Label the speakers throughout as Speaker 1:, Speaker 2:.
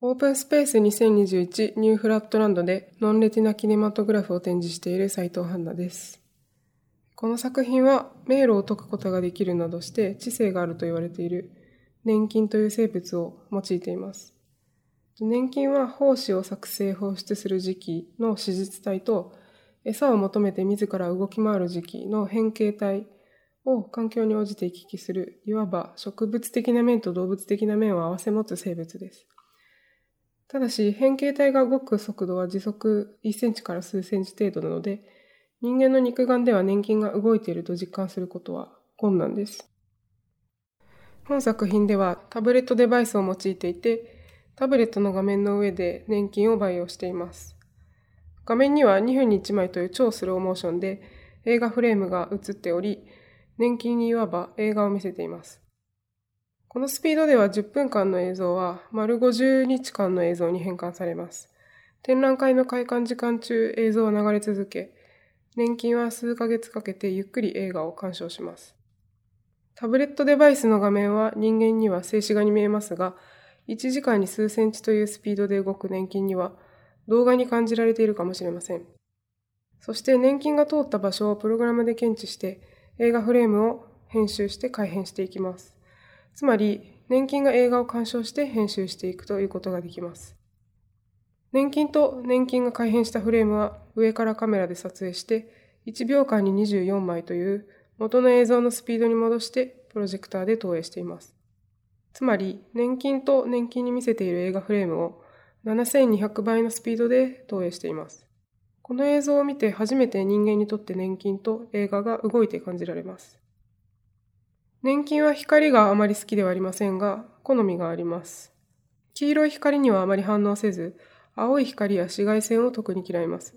Speaker 1: オープンスペース2021ニューフラットランドでノンレティナキネマトグラフを展示している斉藤ハンナです。この作品は迷路を解くことができるなどして知性があると言われている年金という生物を用いています。年金は胞子を作成放出する時期の史実体と餌を求めて自ら動き回る時期の変形体を環境に応じて行き来する、いわば植物的な面と動物的な面を併せ持つ生物です。ただし、変形体が動く速度は時速1センチから数センチ程度なので、人間の肉眼では年金が動いていると実感することは困難です。本作品ではタブレットデバイスを用いていて、タブレットの画面の上で年金を培養しています。画面には2分に1枚という超スローモーションで映画フレームが映っており、年金にいわば映画を見せています。このスピードでは10分間の映像は丸50日間の映像に変換されます。展覧会の開館時間中映像は流れ続け、年金は数ヶ月かけてゆっくり映画を鑑賞します。タブレットデバイスの画面は人間には静止画に見えますが、1時間に数センチというスピードで動く年金には動画に感じられているかもしれません。そして年金が通った場所をプログラムで検知して映画フレームを編集して改変していきます。つまり、年金が映画を鑑賞して編集していくということができます。年金と年金が改変したフレームは上からカメラで撮影して1秒間に24枚という元の映像のスピードに戻してプロジェクターで投影しています。つまり年金と年金に見せている映画フレームを7200倍のスピードで投影しています。この映像を見て初めて人間にとって年金と映画が動いて感じられます。年金は光があまり好きではありませんが、好みがあります。黄色い光にはあまり反応せず、青い光や紫外線を特に嫌います。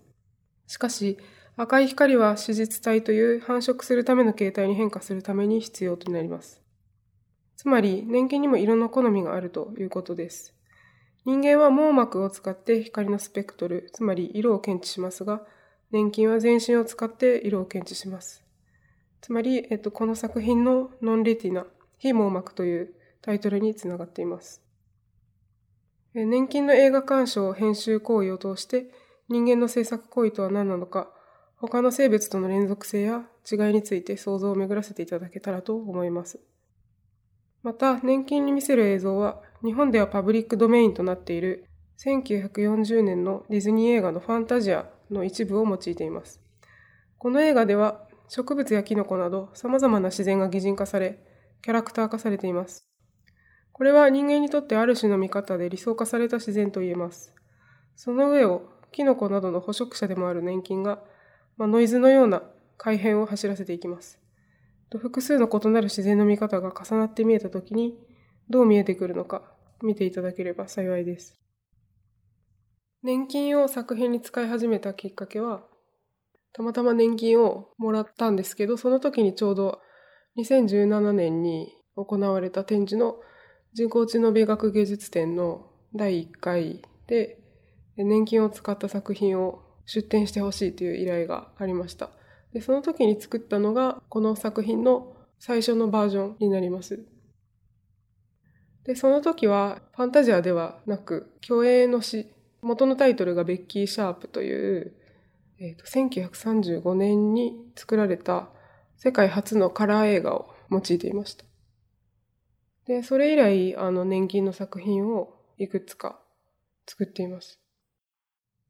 Speaker 1: しかし、赤い光は史実体という繁殖するための形態に変化するために必要となります。つまり、年金にも色の好みがあるということです。人間は網膜を使って光のスペクトル、つまり色を検知しますが、年金は全身を使って色を検知します。つまり、えっと、この作品のノンレティナ、非網膜というタイトルにつながっています。年金の映画鑑賞、編集行為を通して人間の制作行為とは何なのか、他の生物との連続性や違いについて想像を巡らせていただけたらと思います。また、年金に見せる映像は、日本ではパブリックドメインとなっている1940年のディズニー映画のファンタジアの一部を用いています。この映画では植物やキノコなど様々な自然が擬人化され、キャラクター化されています。これは人間にとってある種の見方で理想化された自然と言えます。その上をキノコなどの捕食者でもある年金が、まあ、ノイズのような改変を走らせていきます。と複数の異なる自然の見方が重なって見えたときに、どう見えてくるのか見ていただければ幸いです。年金を作品に使い始めたきっかけは、たまたま年金をもらったんですけど、その時にちょうど2017年に行われた展示の人工知能美学芸術展の第1回で年金を使った作品を出展してほしいという依頼がありました。でその時に作ったのがこの作品の最初のバージョンになります。で、その時はファンタジアではなく、虚栄の詩、元のタイトルがベッキー・シャープというえーと、1935年に作られた世界初のカラー映画を用いていました。で、それ以来、あの、年金の作品をいくつか作っています。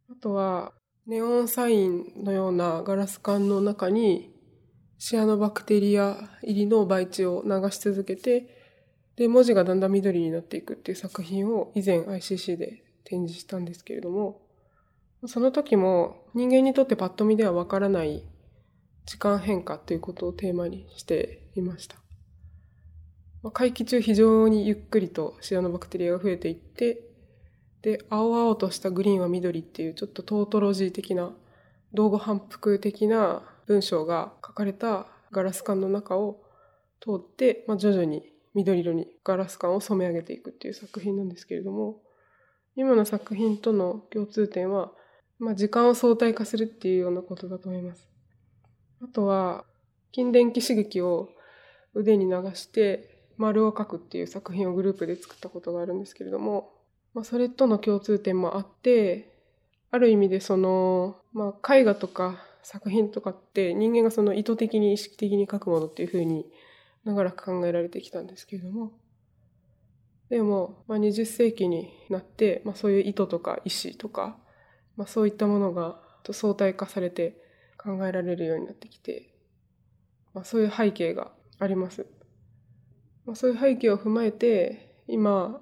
Speaker 1: あとは、ネオンサインのようなガラス管の中にシアノバクテリア入りの培地を流し続けて、で、文字がだんだん緑になっていくっていう作品を以前 ICC で展示したんですけれども、その時も人間にとってパッと見ではわからない時間変化ということをテーマにしていました。会期中非常にゆっくりとシアノバクテリアが増えていって、で、青々としたグリーンは緑っていうちょっとトートロジー的な、道後反復的な文章が書かれたガラス管の中を通って、まあ、徐々に緑色にガラス管を染め上げていくっていう作品なんですけれども、今の作品との共通点は、まあ、時間を相対化するっていうようなことだと思います。あとは、筋電気刺激を腕に流して丸を描くっていう作品をグループで作ったことがあるんですけれども、まあ、それとの共通点もあってある意味でその、まあ、絵画とか作品とかって人間がその意図的に意識的に描くものっていうふうに長らく考えられてきたんですけれどもでも、まあ、20世紀になって、まあ、そういう意図とか意思とか、まあ、そういったものが相対化されて考えられるようになってきて、まあ、そういう背景があります。まあ、そういう背景を踏まえて今、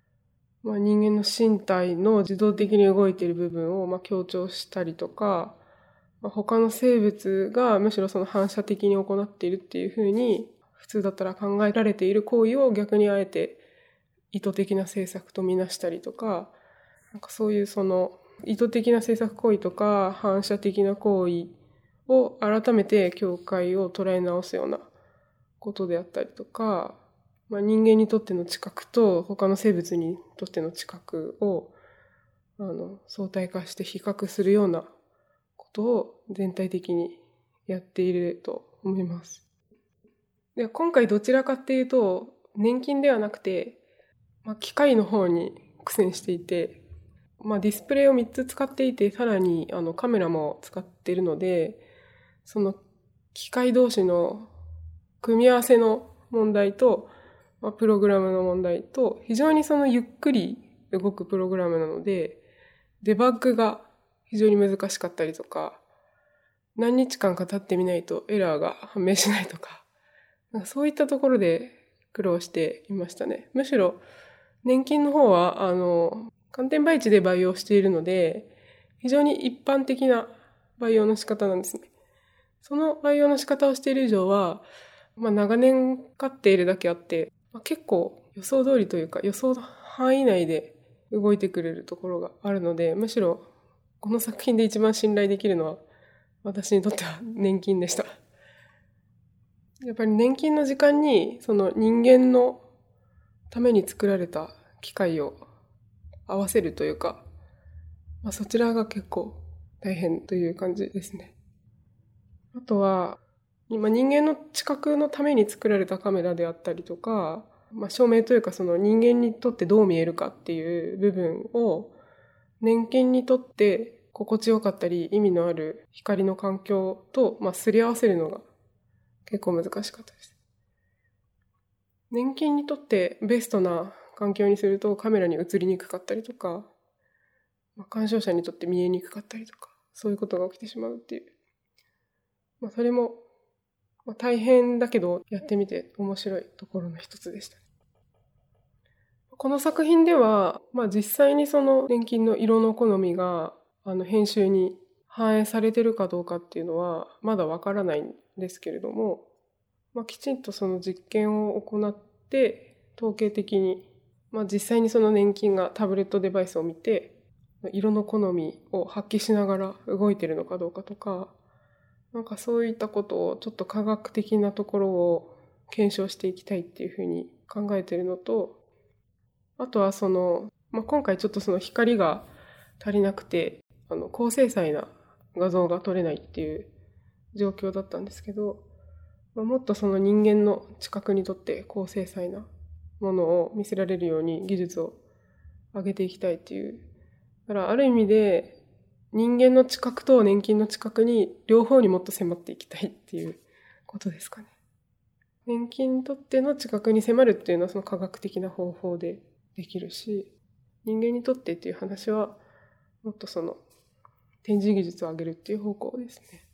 Speaker 1: まあ、人間の身体の自動的に動いている部分をまあ強調したりとか、まあ、他の生物がむしろその反射的に行っているっていうふうに普通だったら考えられている行為を逆にあえて意図的な政策とみなしたりとかなんかそういうその意図的な政策行為とか反射的な行為を改めて境界を捉え直すようなことであったりとか、まあ、人間にとっての知覚と他の生物にとっての知覚をあの相対化して比較するようなことを全体的にやっていると思います。で今回どちらかっていうと年金ではなくて、まあ、機械の方に苦戦していて、まあ、ディスプレイを3つ使っていてさらにあのカメラも使ってるのでその機械同士の組み合わせの問題と、まあ、プログラムの問題と非常にそのゆっくり動くプログラムなのでデバッグが非常に難しかったりとか何日間か経ってみないとエラーが判明しないとかそういったところで苦労していましたね。むしろ年金の方はあの寒天培地で培養しているので非常に一般的な培養の仕方なんですね。その培養の仕方をしている以上は、まあ、長年飼っているだけあって、まあ、結構予想通りというか予想範囲内で動いてくれるところがあるのでむしろこの作品で一番信頼できるのは私にとっては年金でした。やっぱり年金の時間にその人間のために作られた機械を合わせるというか、まあ、そちらが結構大変という感じですね。あとは、今人間の知覚のために作られたカメラであったりとか、まあ、照明というかその人間にとってどう見えるかっていう部分を年金にとって心地よかったり意味のある光の環境と、まあ、すり合わせるのが結構難しかったです。年金にとってベストな環境にするとカメラに映りにくかったりとか、まあ、鑑賞者にとって見えにくかったりとか、そういうことが起きてしまうっていう。まあ、それも、まあ、大変だけどやってみて面白いところの一つでした。この作品では、まあ、実際にその年金の色の好みがあの編集に反映されてるかどうかっていうのはまだわからないんですけれども、まあ、きちんとその実験を行って統計的に、まあ、実際にその年金がタブレットデバイスを見て色の好みを発揮しながら動いてるのかどうかとかなんかそういったことをちょっと科学的なところを検証していきたいっていうふうに考えてるのとあとはその、まあ、今回ちょっとその光が足りなくてあの高精細な画像が撮れないっていう状況だったんですけど、まあ、もっとその人間の知覚にとって高精細なものを見せられるように技術を上げていきたいっていう。だからある意味で人間の知覚と年金の知覚に両方にもっと迫っていきたいっていうことですかね。年金にとっての知覚に迫るっていうのはその科学的な方法でできるし、人間にとってっていう話はもっとその展示技術を上げるっていう方向ですね。